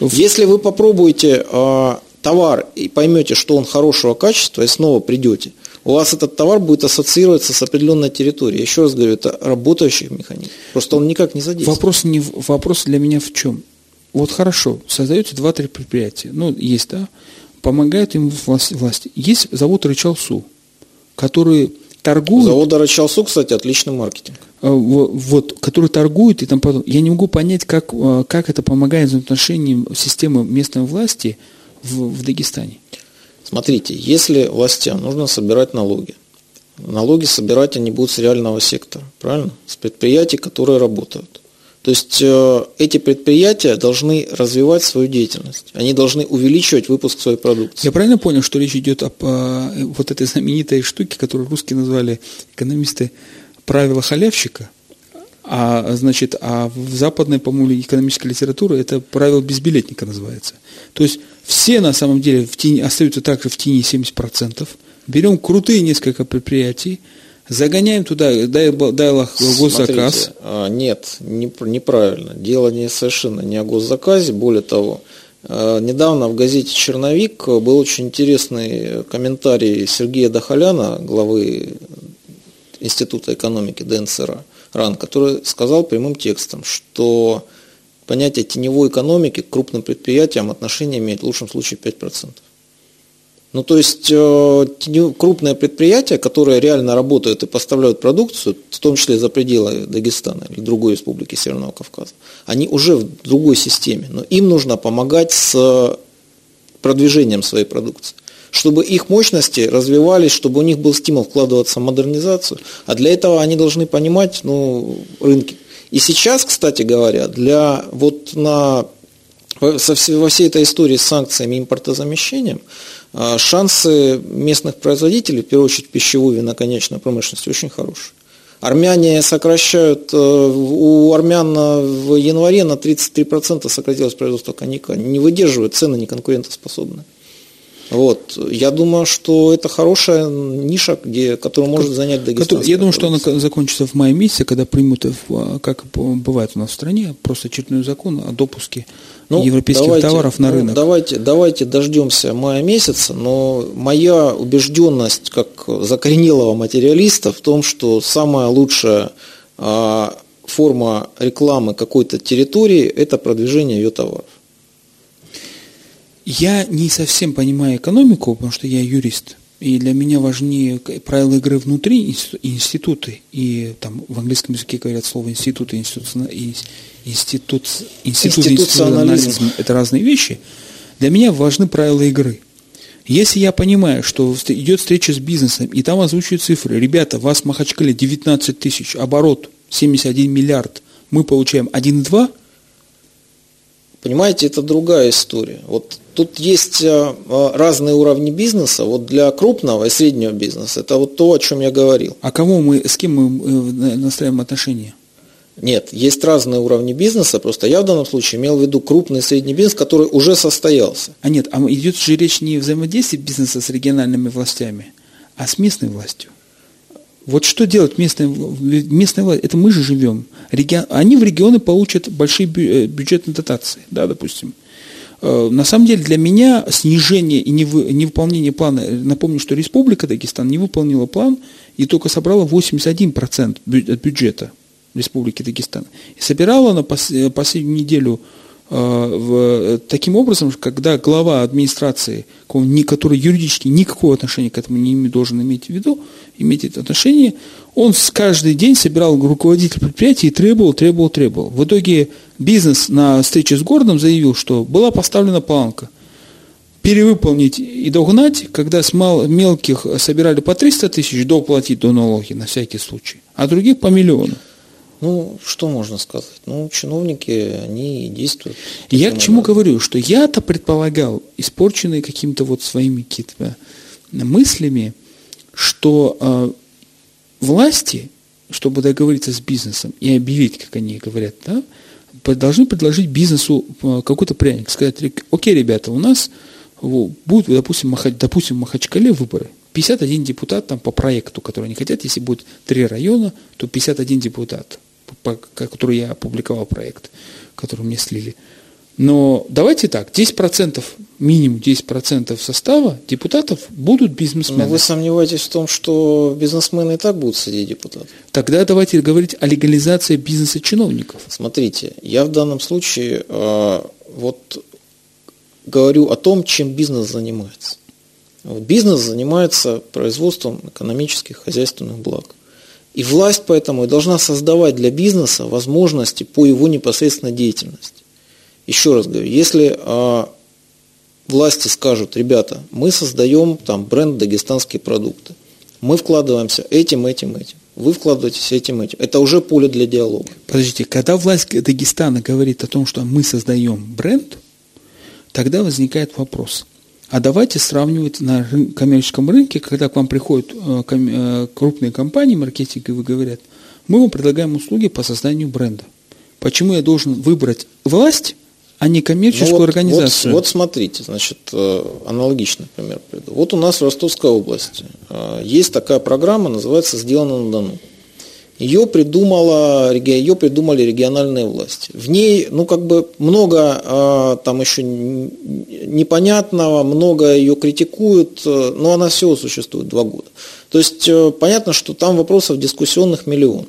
Если вы попробуете э, товар и поймете, что он хорошего качества, и снова придете, у вас этот товар будет ассоциироваться с определенной территорией. Еще раз говорю, это работающий механизм. Просто он никак не задействован. Вопрос, не, вопрос для меня в чем? Вот хорошо, создаете два-три предприятия. Ну, есть, да? Помогают им власти. власти. Есть завод Рычалсу, который торгует... Завод Рычалсу, кстати, отличный маркетинг. А, вот, который торгует и там потом. Я не могу понять, как, а, как это помогает в отношении системы местной власти в, в Дагестане. Смотрите, если властям нужно собирать налоги, налоги собирать они будут с реального сектора, правильно? С предприятий, которые работают. То есть э, эти предприятия должны развивать свою деятельность, они должны увеличивать выпуск своей продукции. Я правильно понял, что речь идет об о, вот этой знаменитой штуке, которую русские назвали экономисты правила халявщика? А значит, а в западной, по-моему, экономической литературе это правило безбилетника называется. То есть все на самом деле в тени, остаются также в тени 70%. Берем крутые несколько предприятий, загоняем туда, дай, дай госзаказ. Смотрите, а, нет, не, неправильно. Дело не совершенно не о госзаказе. Более того, а, недавно в газете «Черновик» был очень интересный комментарий Сергея Дахаляна, главы Института экономики ДНСРА, РАН, который сказал прямым текстом, что понятие теневой экономики к крупным предприятиям отношение имеет в лучшем случае 5%. Ну, то есть э, крупные предприятия, которые реально работают и поставляют продукцию, в том числе за пределы Дагестана или другой республики Северного Кавказа, они уже в другой системе, но им нужно помогать с продвижением своей продукции чтобы их мощности развивались, чтобы у них был стимул вкладываться в модернизацию. А для этого они должны понимать ну, рынки. И сейчас, кстати говоря, для вот на во всей этой истории с санкциями и импортозамещением шансы местных производителей, в первую очередь пищевой виноконечной промышленности, очень хорошие. Армяне сокращают, э, у армян в январе на 33% сократилось производство коньяка, не выдерживают, цены неконкурентоспособны. Вот. Я думаю, что это хорошая ниша, где, которую может занять Дагестан. Я думаю, что она закончится в мае месяце, когда примут, как бывает у нас в стране, просто очередной закон о допуске ну, европейских давайте, товаров на ну, рынок. Давайте, давайте дождемся мая месяца, но моя убежденность как закоренелого материалиста в том, что самая лучшая а, форма рекламы какой-то территории – это продвижение ее товаров. Я не совсем понимаю экономику, потому что я юрист. И для меня важнее правила игры внутри институты. И там в английском языке говорят слово институты, институт, институт, институт, институционализм. Это разные вещи. Для меня важны правила игры. Если я понимаю, что идет встреча с бизнесом, и там озвучивают цифры, ребята, вас в Махачкале 19 тысяч, оборот 71 миллиард, мы получаем 1,2, Понимаете, это другая история. Вот тут есть э, э, разные уровни бизнеса. Вот для крупного и среднего бизнеса это вот то, о чем я говорил. А кому мы, с кем мы э, настраиваем отношения? Нет, есть разные уровни бизнеса, просто я в данном случае имел в виду крупный и средний бизнес, который уже состоялся. А нет, а идет же речь не о взаимодействии бизнеса с региональными властями, а с местной властью. Вот что делать местная, местная власть? Это мы же живем. Регион, они в регионы получат большие бюджетные дотации, да, допустим. Э, на самом деле для меня снижение и невыполнение плана, напомню, что Республика Дагестан не выполнила план и только собрала 81% от бюджета Республики Дагестан. И собирала на э, последнюю неделю в, таким образом, когда глава администрации, который юридически никакого отношения к этому не должен иметь в виду, иметь это отношение, он каждый день собирал руководителя предприятия и требовал, требовал, требовал. В итоге бизнес на встрече с городом заявил, что была поставлена планка перевыполнить и догнать, когда с мал, мелких собирали по 300 тысяч, доплатить до налоги на всякий случай, а других по миллиону. Ну, что можно сказать? Ну, чиновники, они действуют. Я к чему надо. говорю, что я-то предполагал, испорченные каким-то вот своими какими-то мыслями, что э, власти, чтобы договориться с бизнесом и объявить, как они говорят, да, должны предложить бизнесу э, какой-то пряник, сказать, окей, ребята, у нас будут, допустим, Махач, допустим, в Махачкале выборы. 51 депутат там по проекту, который они хотят, если будет три района, то 51 депутат по, который я опубликовал проект, который мне слили. Но давайте так, 10%, минимум 10% состава депутатов будут бизнесмены. Но вы сомневаетесь в том, что бизнесмены и так будут среди депутатов? Тогда давайте говорить о легализации бизнеса чиновников. Смотрите, я в данном случае э, вот говорю о том, чем бизнес занимается. Вот бизнес занимается производством экономических, хозяйственных благ. И власть поэтому и должна создавать для бизнеса возможности по его непосредственной деятельности. Еще раз говорю, если э, власти скажут, ребята, мы создаем там бренд дагестанские продукты, мы вкладываемся этим, этим, этим, вы вкладываетесь этим, этим. Это уже поле для диалога. Подождите, когда власть Дагестана говорит о том, что мы создаем бренд, тогда возникает вопрос – а давайте сравнивать на коммерческом рынке, когда к вам приходят э, э, крупные компании маркетинговые говорят, мы вам предлагаем услуги по созданию бренда. Почему я должен выбрать власть, а не коммерческую ну вот, организацию? Вот, вот смотрите, значит, э, аналогичный пример приду. Вот у нас в Ростовской области есть такая программа, называется «Сделано на Дону». Ее, придумала, ее придумали региональные власти. В ней, ну, как бы много а, там еще непонятного, много ее критикуют, э, но она всего существует два года. То есть э, понятно, что там вопросов дискуссионных миллион.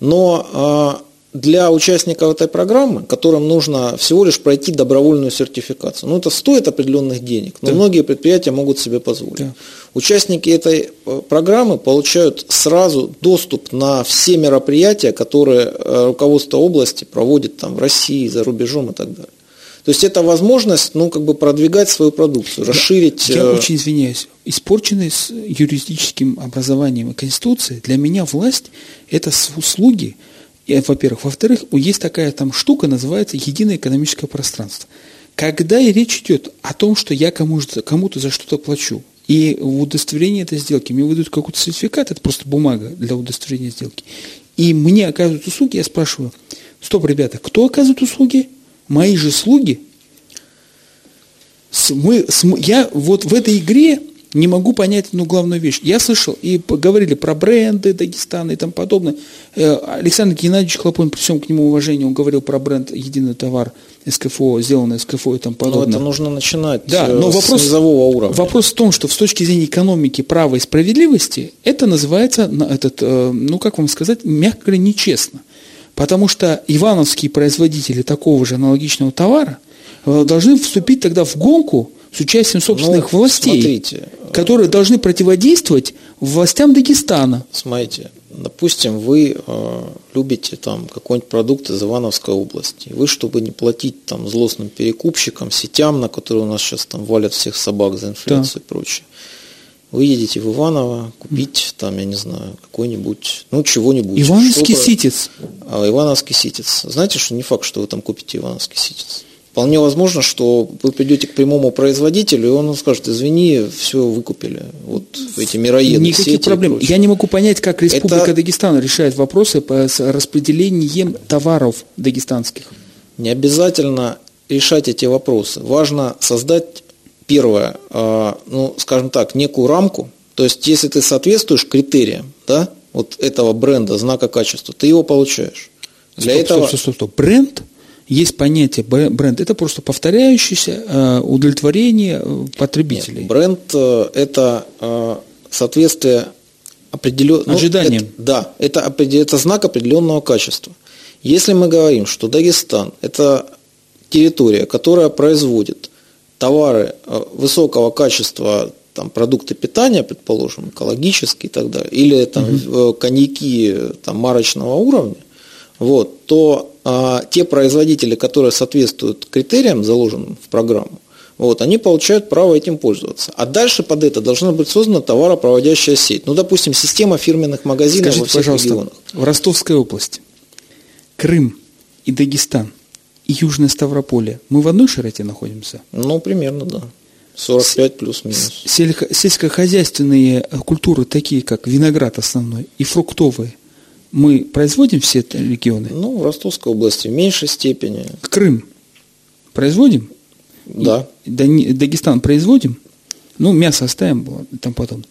Но для участников этой программы, которым нужно всего лишь пройти добровольную сертификацию. Ну, это стоит определенных денег, но да. многие предприятия могут себе позволить. Да. Участники этой э, программы получают сразу доступ на все мероприятия, которые э, руководство области проводит там в России, за рубежом и так далее. То есть это возможность, ну, как бы продвигать свою продукцию, расширить. Я, э, очень извиняюсь. Испорченной с юридическим образованием и конституцией для меня власть – это услуги, во-первых. Во-вторых, есть такая там штука, называется единое экономическое пространство. Когда и речь идет о том, что я кому-то кому за что-то плачу, и в удостоверении этой сделки мне выдают какой-то сертификат, это просто бумага для удостоверения сделки, и мне оказывают услуги, я спрашиваю, стоп, ребята, кто оказывает услуги? Мои же слуги? мы, я вот в этой игре не могу понять одну главную вещь. Я слышал, и говорили про бренды Дагестана и тому подобное. Э, Александр Геннадьевич Хлопон, при всем к нему уважении, он говорил про бренд «Единый товар», СКФО, сделанное СКФО и тому подобное. Но это нужно начинать да, но с вопрос, низового уровня. Вопрос в том, что с точки зрения экономики, права и справедливости, это называется, этот, э, ну как вам сказать, мягко говоря, нечестно. Потому что ивановские производители такого же аналогичного товара э, должны вступить тогда в гонку с участием собственных ну, властей, смотрите, которые должны противодействовать властям Дагестана. Смотрите, допустим, вы э, любите там какой-нибудь продукт из Ивановской области. Вы, чтобы не платить там злостным перекупщикам, сетям, на которые у нас сейчас там валят всех собак за инфляцию да. и прочее, вы едете в Иваново купить там, я не знаю, какой-нибудь, ну, чего-нибудь. Ивановский ситец. А, Ивановский ситец. Знаете, что не факт, что вы там купите Ивановский ситец. Вполне возможно, что вы придете к прямому производителю, и он скажет, извини, все выкупили. Вот эти мироеды. Никаких проблем. Я не могу понять, как Республика Это... Дагестан решает вопросы по распределением товаров дагестанских. Не обязательно решать эти вопросы. Важно создать, первое, а, ну, скажем так, некую рамку. То есть, если ты соответствуешь критериям да, вот этого бренда, знака качества, ты его получаешь. Для стоп, этого... стоп, стоп, стоп. Бренд – есть понятие бренд, это просто повторяющееся э, удовлетворение э, потребителей. Нет, бренд э, это соответствие определенным ну, ожиданиям. Это, да, это, это знак определенного качества. Если мы говорим, что Дагестан – это территория, которая производит товары высокого качества, там, продукты питания, предположим, экологические и так далее, или там, угу. коньяки там, марочного уровня, вот, то а, те производители, которые соответствуют критериям, заложенным в программу, вот, они получают право этим пользоваться. А дальше под это должна быть создана товаропроводящая сеть. Ну, допустим, система фирменных магазинов Скажите, во всех пожалуйста, регионах. В Ростовской области, Крым и Дагестан и Южное Ставрополье, мы в одной широте находимся? Ну, примерно, да. 45 плюс-минус. Сельско- сельскохозяйственные культуры, такие как виноград основной и фруктовые – мы производим все это регионы? Ну, в Ростовской области в меньшей степени. Крым производим? Да. И, Дагестан производим? Ну, мясо оставим тому подобное.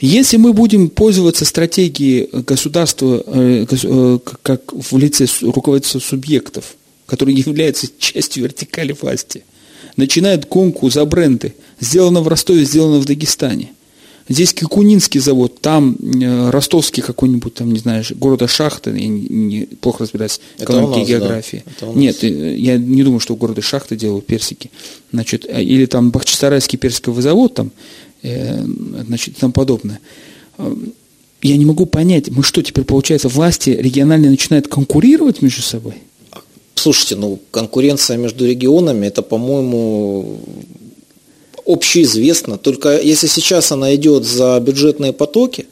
Если мы будем пользоваться стратегией государства э, э, как в лице руководства субъектов, которые являются частью вертикали власти, начинают гонку за бренды, сделано в Ростове, сделано в Дагестане – Здесь Кикунинский завод, там э, ростовский какой-нибудь, там, не знаю, города Шахты, я не, не, плохо разбираюсь в экономике и географии. Да, Нет, э, я не думаю, что в городе Шахты делают персики. Значит, а, или там Бахчисарайский персиковый завод, там, э, значит, и тому подобное. Э, я не могу понять, мы что теперь, получается, власти региональные начинают конкурировать между собой? Слушайте, ну, конкуренция между регионами, это, по-моему, общеизвестно. Только если сейчас она идет за бюджетные потоки,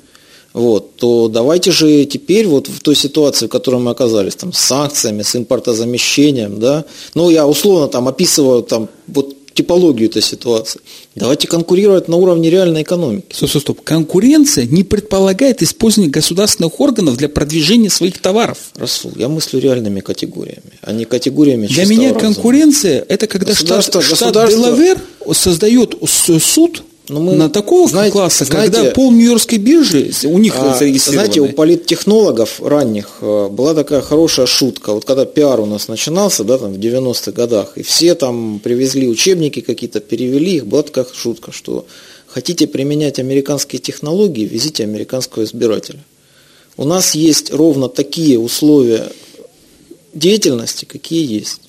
вот, то давайте же теперь вот в той ситуации, в которой мы оказались, там, с санкциями, с импортозамещением, да, ну, я условно там описываю там вот типологию этой ситуации. Давайте конкурировать на уровне реальной экономики. Стоп, стоп, стоп. Конкуренция не предполагает использование государственных органов для продвижения своих товаров. Расул, я мыслю реальными категориями, а не категориями Для меня разума. конкуренция – это когда штат, штат Делавер создает суд но ну, мы, на такого знаете, класса, знаете, когда пол Нью-Йоркской биржи у них а, Знаете, у политтехнологов ранних э, была такая хорошая шутка. Вот когда пиар у нас начинался, да, там в 90-х годах, и все там привезли учебники какие-то, перевели их, была такая шутка, что хотите применять американские технологии, везите американского избирателя. У нас есть ровно такие условия деятельности, какие есть.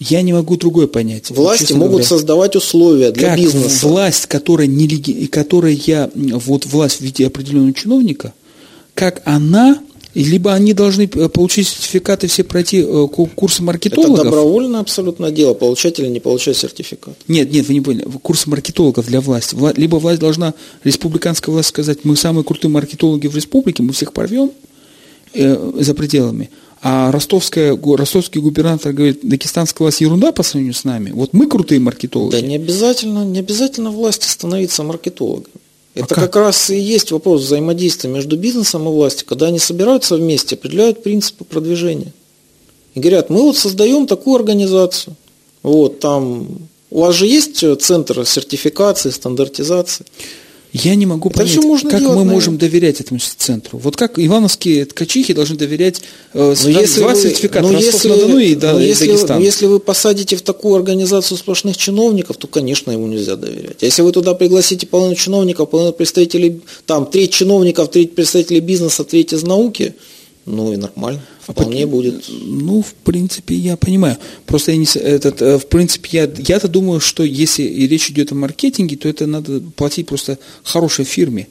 Я не могу другое понять. Власти могут говоря. создавать условия для как бизнеса. власть, которая, не, которая я, вот власть в виде определенного чиновника, как она, либо они должны э, получить сертификаты, все пройти э, курсы маркетологов. Это добровольно абсолютно дело, получать или не получать сертификат. Нет, нет, вы не поняли. Курсы маркетологов для власти. Либо власть должна, республиканская власть сказать, мы самые крутые маркетологи в республике, мы всех порвем э, за пределами. А ростовская, ростовский губернатор говорит, дагестанская власть ерунда по сравнению с нами. Вот мы крутые маркетологи. Да не обязательно, не обязательно власти становиться маркетологами. Это а как? как раз и есть вопрос взаимодействия между бизнесом и властью, когда они собираются вместе, определяют принципы продвижения. И говорят, мы вот создаем такую организацию. Вот там У вас же есть центр сертификации, стандартизации? Я не могу это понять, как делать, мы наверное. можем доверять этому центру. Вот как ивановские ткачихи должны доверять э, но если два вы, сертификата но если, на Дону и, да, но если, Дагестан. Но если вы посадите в такую организацию сплошных чиновников, то, конечно, ему нельзя доверять. А если вы туда пригласите половину чиновников, половину представителей, там, треть чиновников, треть представителей бизнеса, треть из науки – ну и нормально, вполне а, будет. Ну, в принципе, я понимаю. Просто я не, этот, э, в принципе, я, я-то думаю, что если речь идет о маркетинге, то это надо платить просто хорошей фирме.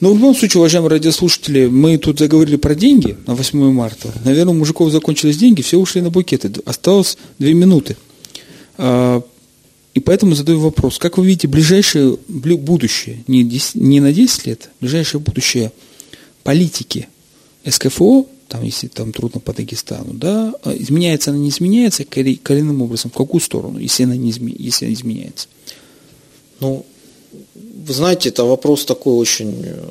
Но в любом случае, уважаемые радиослушатели, мы тут заговорили про деньги на 8 марта. Наверное, у мужиков закончились деньги, все ушли на букеты. Осталось две минуты. А, и поэтому задаю вопрос. Как вы видите ближайшее будущее, не, 10, не на 10 лет, ближайшее будущее политики – СКФО, там, если там трудно по Дагестану, да, а изменяется она, не изменяется коренным образом, в какую сторону, если она, не изме, если она изменяется? Ну, вы знаете, это вопрос такой очень... Э,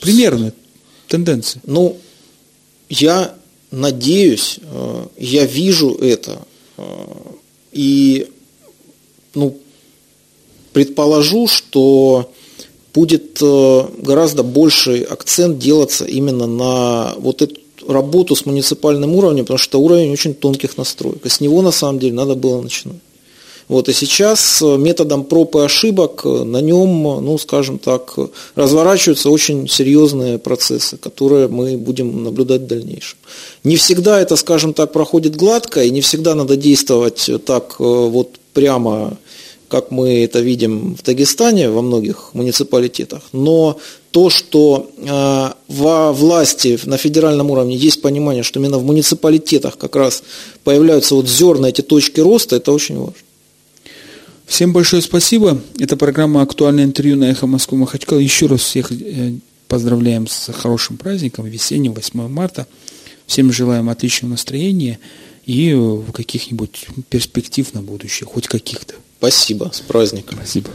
Примерно, тенденция. Ну, я надеюсь, э, я вижу это, э, и, ну, предположу, что будет гораздо больший акцент делаться именно на вот эту работу с муниципальным уровнем, потому что уровень очень тонких настроек. И с него на самом деле надо было начинать. Вот, и сейчас э, методом проб и ошибок э, на нем, ну, скажем так, разворачиваются очень серьезные процессы, которые мы будем наблюдать в дальнейшем. Не всегда это, скажем так, проходит гладко, и не всегда надо действовать так вот прямо как мы это видим в Дагестане, во многих муниципалитетах, но то, что э, во власти на федеральном уровне есть понимание, что именно в муниципалитетах как раз появляются вот зерна, эти точки роста, это очень важно. Всем большое спасибо. Это программа «Актуальное интервью» на «Эхо Москвы Махачкала». Еще раз всех э, поздравляем с хорошим праздником, весенним, 8 марта. Всем желаем отличного настроения и каких-нибудь перспектив на будущее, хоть каких-то. Спасибо, с праздником. Спасибо.